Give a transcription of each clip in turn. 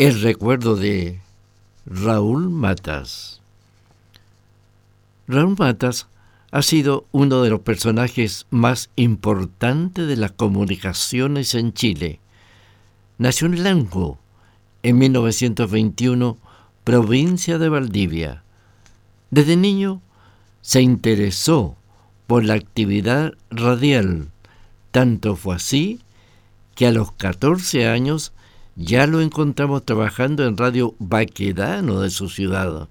el recuerdo de Raúl Matas. Raúl Matas ha sido uno de los personajes más importantes de las comunicaciones en Chile. Nació en Lanco en 1921, provincia de Valdivia. Desde niño se interesó por la actividad radial. Tanto fue así que a los 14 años ya lo encontramos trabajando en Radio Baquedano de su ciudad.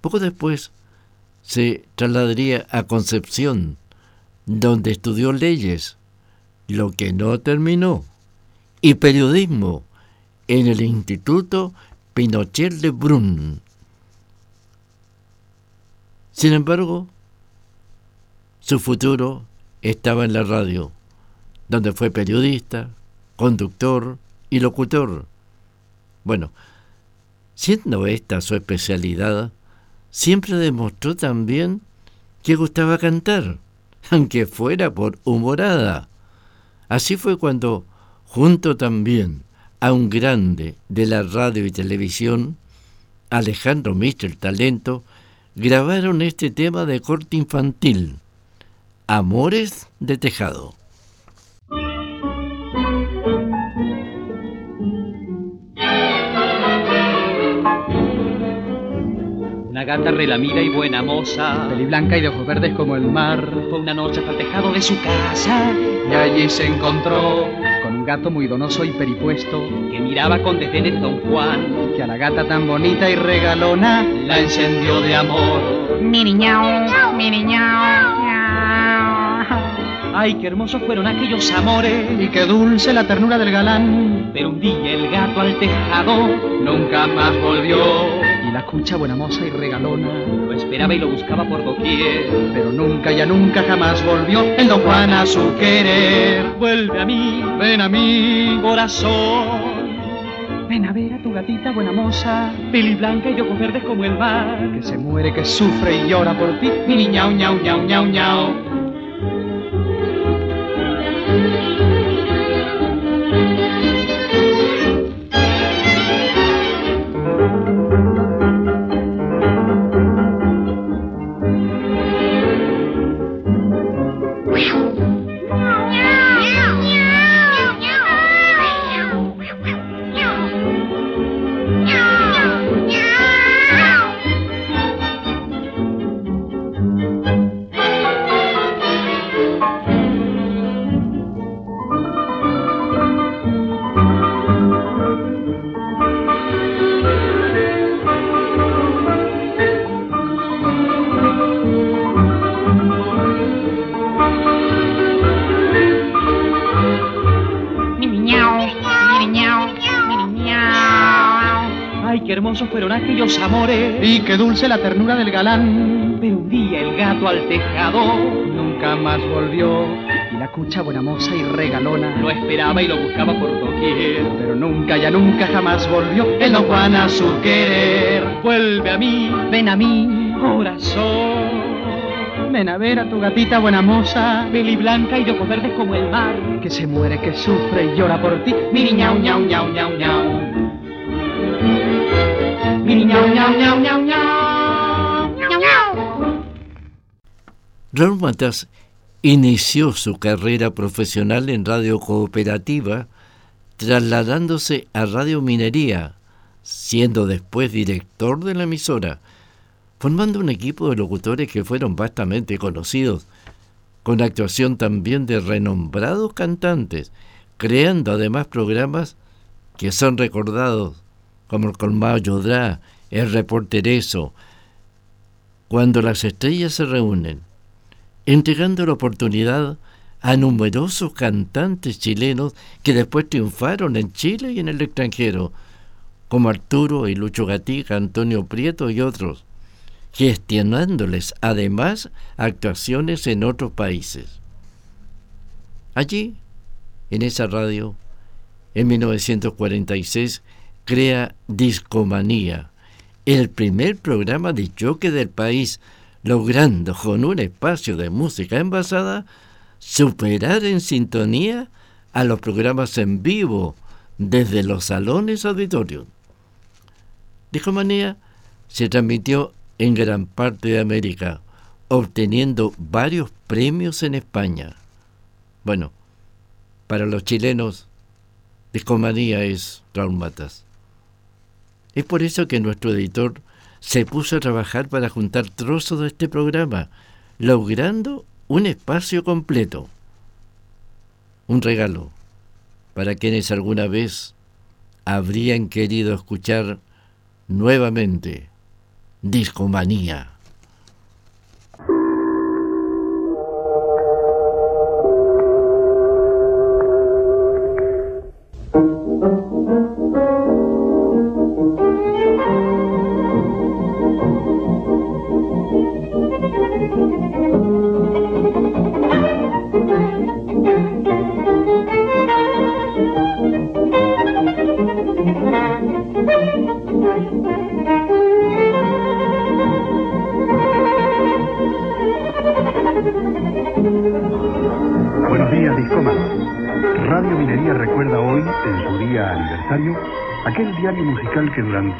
Poco después se trasladaría a Concepción, donde estudió leyes, lo que no terminó, y periodismo en el Instituto Pinochet de Brun. Sin embargo, su futuro estaba en la radio, donde fue periodista, conductor, y locutor. Bueno, siendo esta su especialidad, siempre demostró también que gustaba cantar, aunque fuera por humorada. Así fue cuando, junto también a un grande de la radio y televisión, Alejandro Mister Talento, grabaron este tema de corte infantil, Amores de Tejado. Gata relamida y buena moza, blanca y de ojos verdes como el mar. Fue una noche al tejado de su casa y allí se encontró con un gato muy donoso y peripuesto que miraba con desdén el don Juan, que a la gata tan bonita y regalona la encendió de amor. Mi niñao, mi niñao. Ay, qué hermosos fueron aquellos amores y qué dulce la ternura del galán. Pero un día el gato al tejado nunca más volvió la cucha buena moza y regalona lo esperaba y lo buscaba por doquier, pero nunca ya nunca jamás volvió el don Juan a su querer. Vuelve a mí, ven a mí, corazón. Ven a ver a tu gatita buena moza, peli blanca y ojos verdes como el mar, que se muere, que sufre y llora por ti, mi ñau ñau ñau ñau fueron aquellos amores. Y qué dulce la ternura del galán. Pero un día el gato al tejado nunca más volvió. Y la cucha buena moza y regalona lo esperaba y lo buscaba por doquier. Pero nunca, ya nunca jamás volvió el don Juan a su querer. Vuelve a mí, ven a mí, corazón. Ven a ver a tu gatita buena moza, peli blanca y de ojos verdes como el mar, que se muere, que sufre y llora por ti. Miri ñau ñau ñau ñau ñau. Raúl Matas inició su carrera profesional en radio cooperativa, trasladándose a Radio Minería, siendo después director de la emisora, formando un equipo de locutores que fueron vastamente conocidos, con actuación también de renombrados cantantes, creando además programas que son recordados como el Colmado Yodrá, el Reportereso, cuando las estrellas se reúnen, entregando la oportunidad a numerosos cantantes chilenos que después triunfaron en Chile y en el extranjero, como Arturo y Lucho Gatica, Antonio Prieto y otros, gestionándoles además actuaciones en otros países. Allí, en esa radio, en 1946, crea Discomanía, el primer programa de choque del país, logrando con un espacio de música envasada superar en sintonía a los programas en vivo desde los salones auditorios. Discomanía se transmitió en gran parte de América, obteniendo varios premios en España. Bueno, para los chilenos, Discomanía es traumatas. Es por eso que nuestro editor se puso a trabajar para juntar trozos de este programa, logrando un espacio completo. Un regalo para quienes alguna vez habrían querido escuchar nuevamente Discomanía.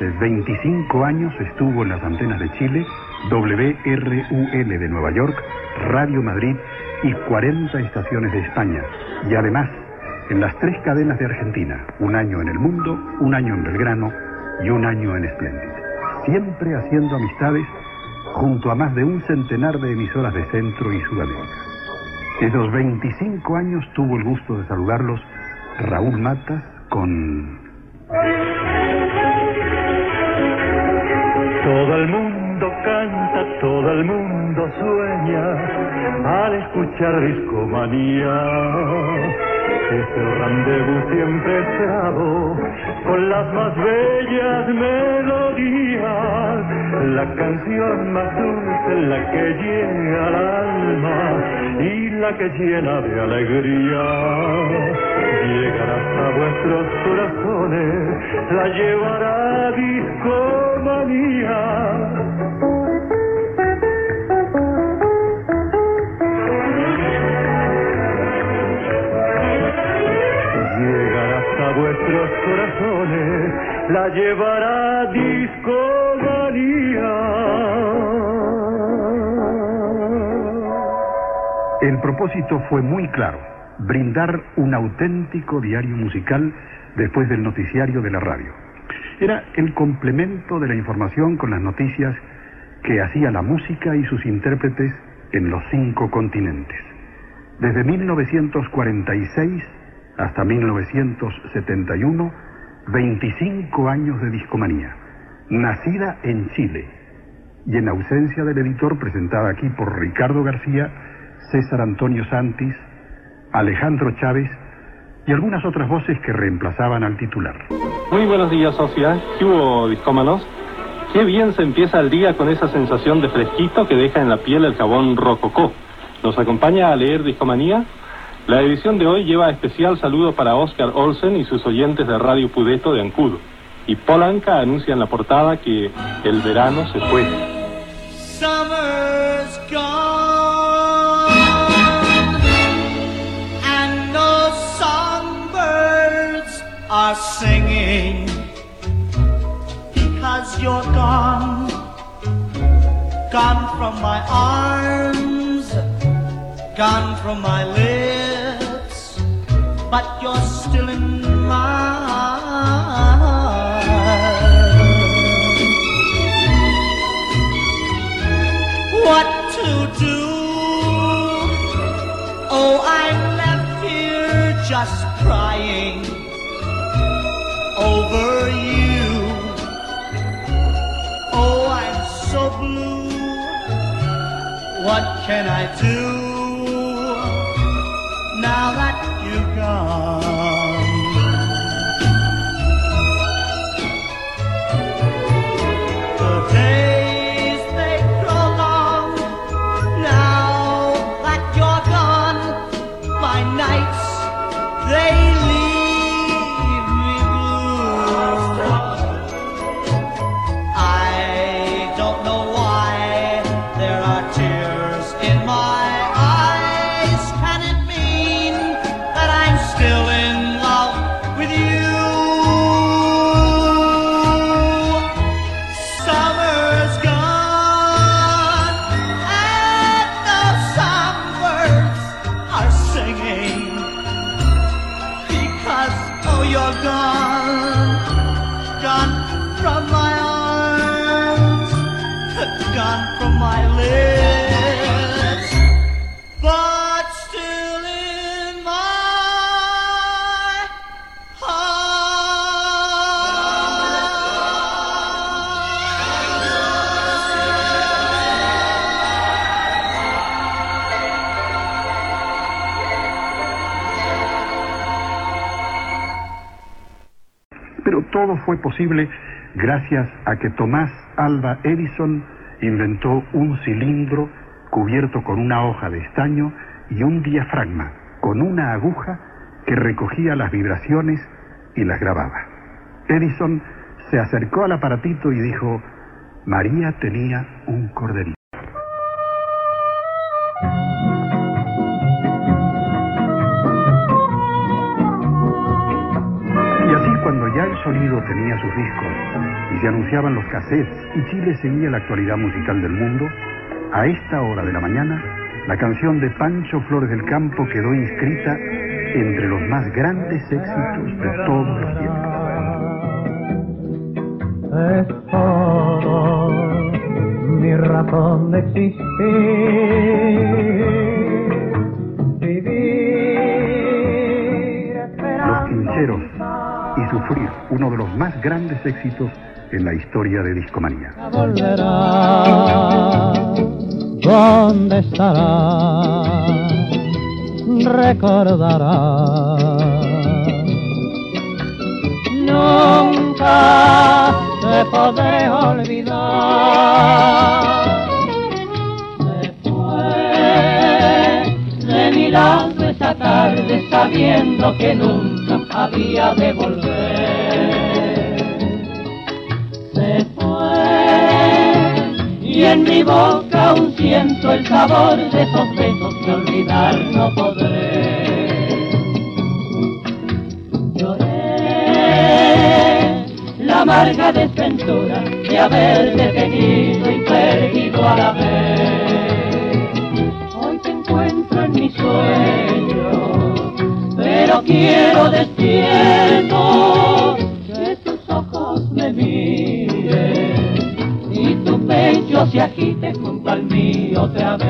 Durante 25 años estuvo en las antenas de Chile, WRUL de Nueva York, Radio Madrid y 40 estaciones de España. Y además, en las tres cadenas de Argentina, un año en El Mundo, un año en Belgrano y un año en Splendid. Siempre haciendo amistades junto a más de un centenar de emisoras de Centro y Sudamérica. Esos 25 años tuvo el gusto de saludarlos Raúl Matas con el mundo sueña al escuchar discomanía. Ese rendezvous siempre esperado con las más bellas melodías, la canción más dulce, la que llega al alma y la que llena de alegría llegará hasta vuestros corazones, la llevará discomanía. Vuestros corazones, la llevará. El propósito fue muy claro brindar un auténtico diario musical después del noticiario de la radio. Era el complemento de la información con las noticias que hacía la música y sus intérpretes en los cinco continentes. Desde 1946 hasta 1971, 25 años de discomanía, nacida en Chile y en ausencia del editor presentada aquí por Ricardo García, César Antonio Santis, Alejandro Chávez y algunas otras voces que reemplazaban al titular. Muy buenos días, Sofía. ¿Qué hubo, discómanos? Qué bien se empieza el día con esa sensación de fresquito que deja en la piel el jabón rococó. ¿Nos acompaña a leer Discomanía? La edición de hoy lleva especial saludo para Oscar Olsen y sus oyentes de Radio Pudeto de Ancudo. Y Polanca anuncia en la portada que el verano se fue. are singing because you're gone, gone from my arms, gone from my lips, but you're still in my heart. What to do? Oh, I'm left here just crying over you. Oh, I'm so blue. What can I do now that God. Fue posible gracias a que Tomás Alba Edison inventó un cilindro cubierto con una hoja de estaño y un diafragma con una aguja que recogía las vibraciones y las grababa. Edison se acercó al aparatito y dijo, María tenía un corderito. Tenía sus discos y se anunciaban los cassettes y Chile seguía la actualidad musical del mundo, a esta hora de la mañana, la canción de Pancho Flores del Campo quedó inscrita entre los más grandes éxitos de todos los tiempos. es todo mi razón de existir. Vivir Los Quincheros y Sufrir, uno de los más grandes éxitos en la historia de Discomanía. volverá. ¿Dónde estará? Recordará. Nunca te podré olvidar. Fue de mi lado tarde sabiendo que nunca había de volver se fue y en mi boca aún siento el sabor de esos besos que olvidar no podré. Lloré la amarga desventura de haberte tenido y perdido a la vez. Quiero despierto que tus ojos me miren y tu pecho se agite junto al mío otra vez.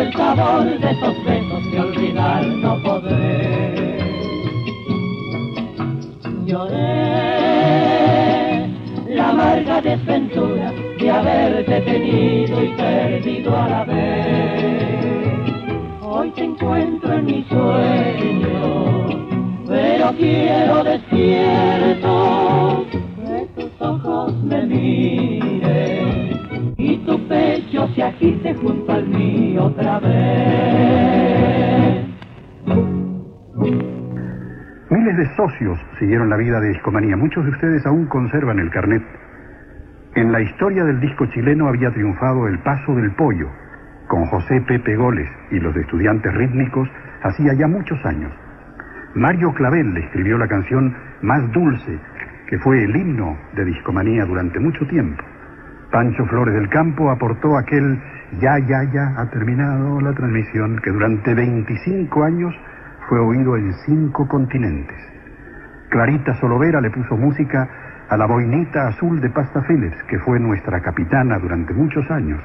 El sabor de esos besos que olvidar no podré. Lloré la amarga desventura de haberte tenido y perdido a la vez. Hoy te encuentro en mi sueño, pero quiero despierto que tus ojos me miren se agite junto al mío otra vez. Miles de socios siguieron la vida de Discomanía. Muchos de ustedes aún conservan el carnet. En la historia del disco chileno había triunfado El Paso del Pollo, con José Pepe Goles y los estudiantes rítmicos hacía ya muchos años. Mario Clavel escribió la canción Más Dulce, que fue el himno de Discomanía durante mucho tiempo. Pancho Flores del Campo aportó aquel Ya, ya, ya, ha terminado la transmisión que durante 25 años fue oído en cinco continentes. Clarita Solovera le puso música a la boinita azul de Pasta Phillips, que fue nuestra capitana durante muchos años.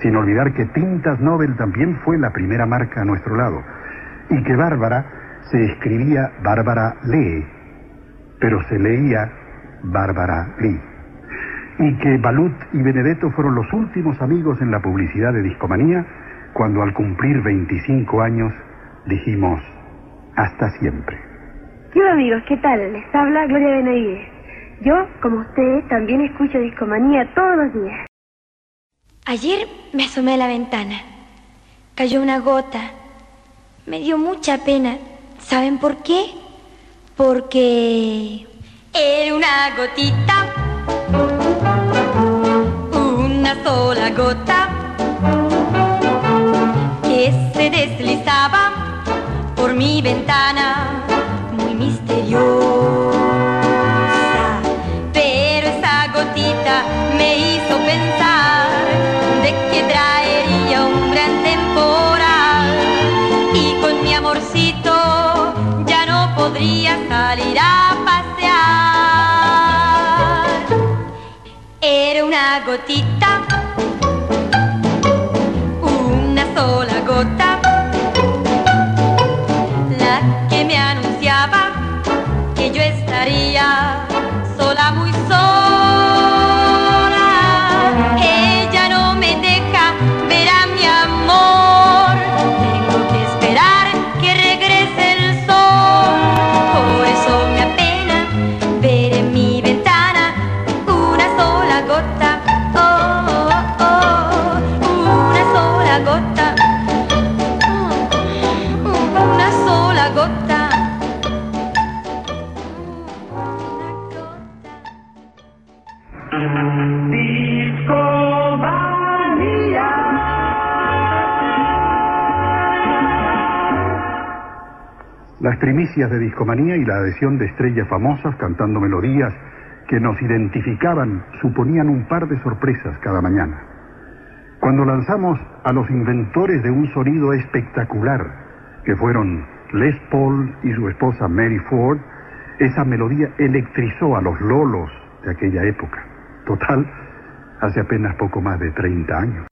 Sin olvidar que Tintas Nobel también fue la primera marca a nuestro lado. Y que Bárbara se escribía Bárbara Lee, pero se leía Bárbara Lee. Y que Balut y Benedetto fueron los últimos amigos en la publicidad de Discomanía, cuando al cumplir 25 años dijimos, Hasta siempre. ¿Qué amigos? ¿Qué tal? Les habla Gloria Benavides. Yo, como ustedes, también escucho Discomanía todos los días. Ayer me asomé a la ventana. Cayó una gota. Me dio mucha pena. ¿Saben por qué? Porque... Era una gotita. Una sola gota. Que se deslizaba por mi ventana. Muy misteriosa. Pero esa gotita me hizo pensar de que traería un gran temporal. Y con mi amorcito ya no podría salir a pasear. Era una gotita, primicias de discomanía y la adhesión de estrellas famosas cantando melodías que nos identificaban suponían un par de sorpresas cada mañana. Cuando lanzamos a los inventores de un sonido espectacular, que fueron Les Paul y su esposa Mary Ford, esa melodía electrizó a los lolos de aquella época. Total, hace apenas poco más de 30 años.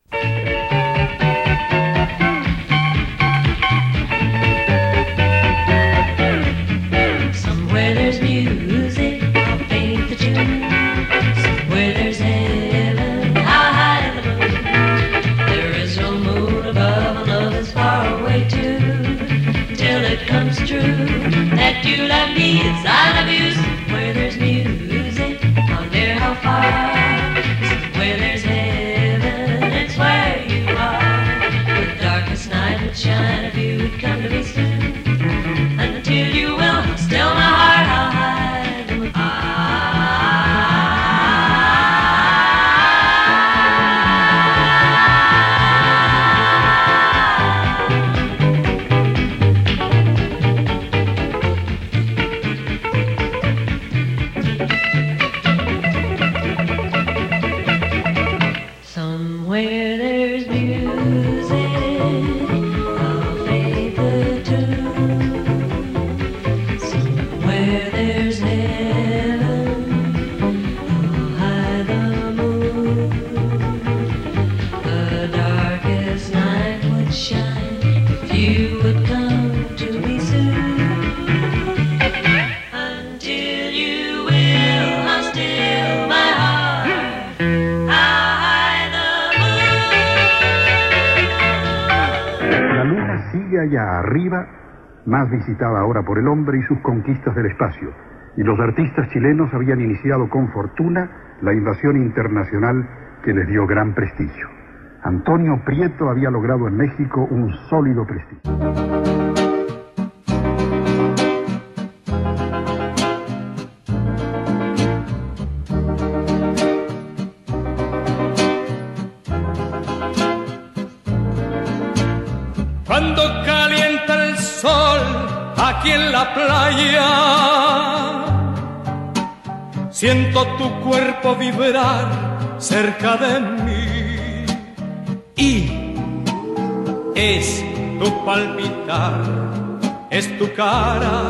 Allá arriba, más visitada ahora por el hombre y sus conquistas del espacio. Y los artistas chilenos habían iniciado con fortuna la invasión internacional que les dio gran prestigio. Antonio Prieto había logrado en México un sólido prestigio. Siento tu cuerpo vibrar cerca de mí y es tu palpitar, es tu cara,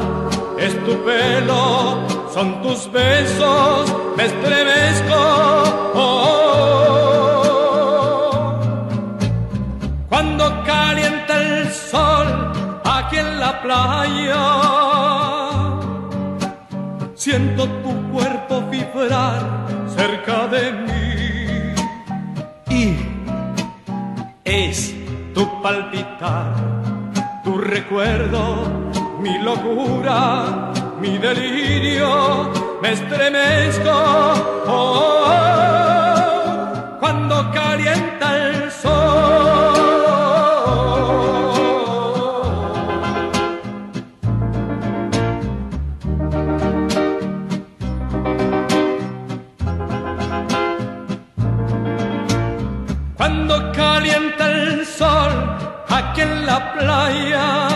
es tu pelo, son tus besos, me estremezco. oh. Cuando calienta el sol aquí en la playa, cerca de mí y es tu palpitar, tu recuerdo mi locura, mi delirio, me estremezco. Oh, Cuando calienta el sol aquí en la playa,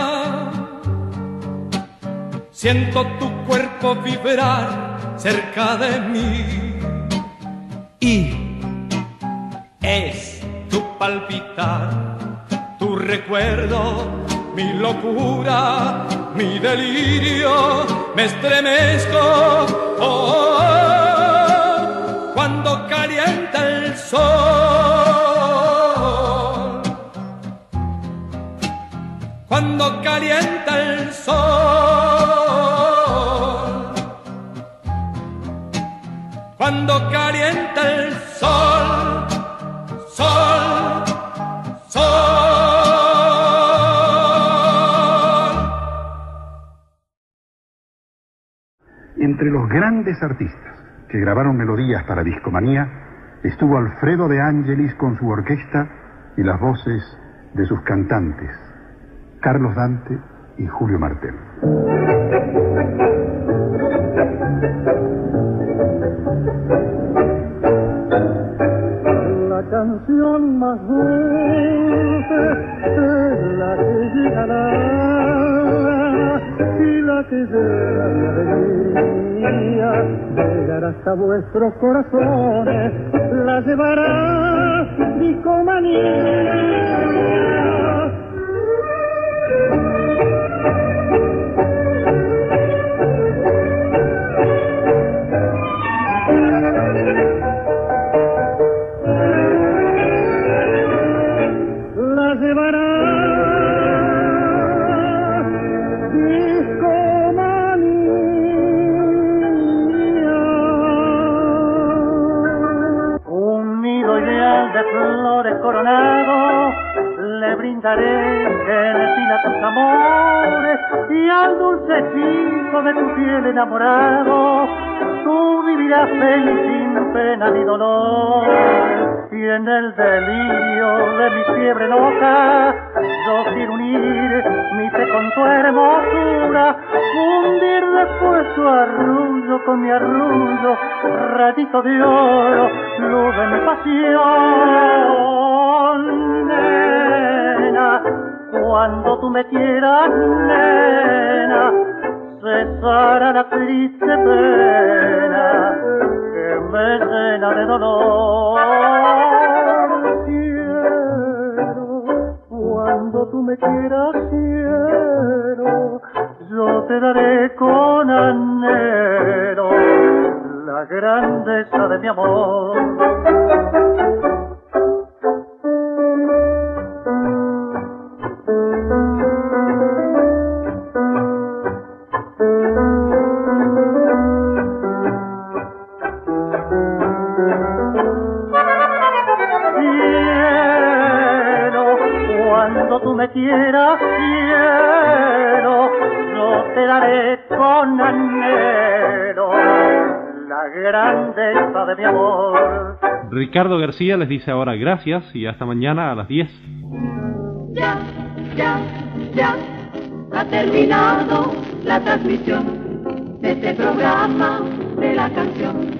siento tu cuerpo vibrar cerca de mí y es tu palpitar, tu recuerdo, mi locura, mi delirio, me estremezco. Oh, oh, oh, cuando calienta el sol, cuando calienta el sol, cuando calienta el sol, sol, sol. Entre los grandes artistas que grabaron melodías para Discomanía estuvo Alfredo de Angelis con su orquesta y las voces de sus cantantes, Carlos Dante y Julio Martel. La canción más dulce es la que llegará y la que mi alegría llegará hasta vuestros corazones, la llevará Discomanía. La de tu piel enamorado tú vivirás feliz sin pena ni dolor. Y en el delirio de mi fiebre loca yo quiero unir mi fe con tu hermosura fundir después tu arrullo con mi arrullo ratito de oro luz de mi pasión nena. Cuando tú me quieras nena cesará la triste pena que me llena de dolor. Cielo, cuando tú me quieras, cielo, yo te daré con anhelo la grandeza de mi amor. Quieras, cielo, yo te daré con anhelo la grandeza de mi amor. Ricardo García les dice ahora gracias y hasta mañana a las 10. Ya, ya, ya ha terminado la transmisión de este programa de la canción.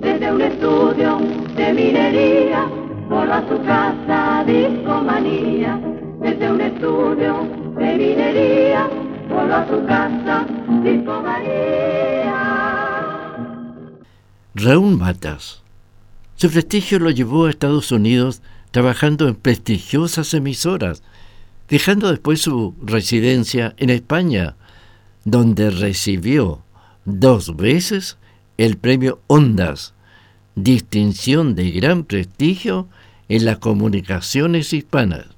Desde un estudio de minería, por a su casa discomanía. Desde un estudio de minería, por a su casa discomanía. Raúl Matas. Su prestigio lo llevó a Estados Unidos trabajando en prestigiosas emisoras, fijando después su residencia en España, donde recibió dos veces el premio Ondas, distinción de gran prestigio en las comunicaciones hispanas.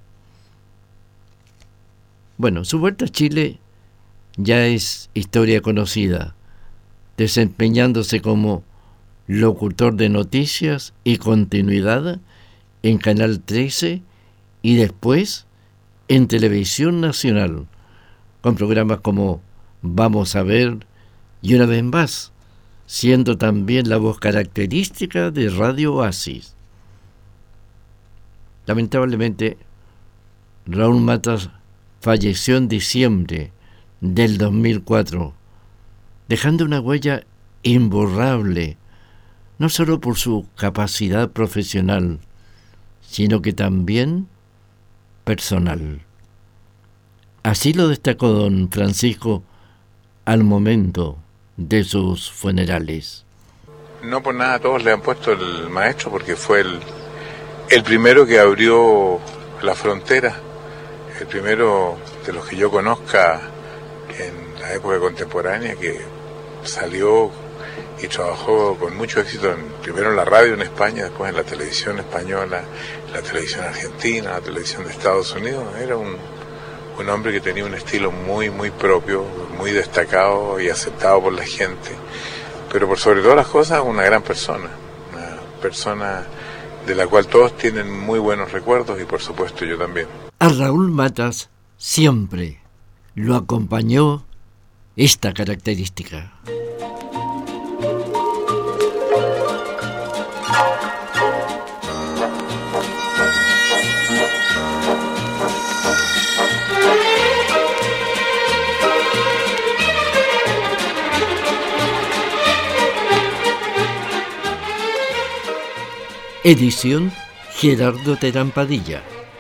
Bueno, su vuelta a Chile ya es historia conocida, desempeñándose como locutor de noticias y continuidad en Canal 13 y después en Televisión Nacional, con programas como Vamos a ver, y una vez más, siendo también la voz característica de Radio Oasis. Lamentablemente, Raúl Matas falleció en diciembre del 2004, dejando una huella imborrable, no solo por su capacidad profesional, sino que también personal. Así lo destacó don Francisco al momento de sus funerales. No por nada todos le han puesto el maestro porque fue el, el primero que abrió la frontera, el primero de los que yo conozca en la época contemporánea que salió y trabajó con mucho éxito en, primero en la radio en España, después en la televisión española, la televisión argentina, la televisión de Estados Unidos. Era un, un hombre que tenía un estilo muy, muy propio, muy destacado y aceptado por la gente, pero por sobre todas las cosas una gran persona, una persona de la cual todos tienen muy buenos recuerdos y por supuesto yo también. A Raúl Matas siempre lo acompañó esta característica. Edición Gerardo Terán Padilla.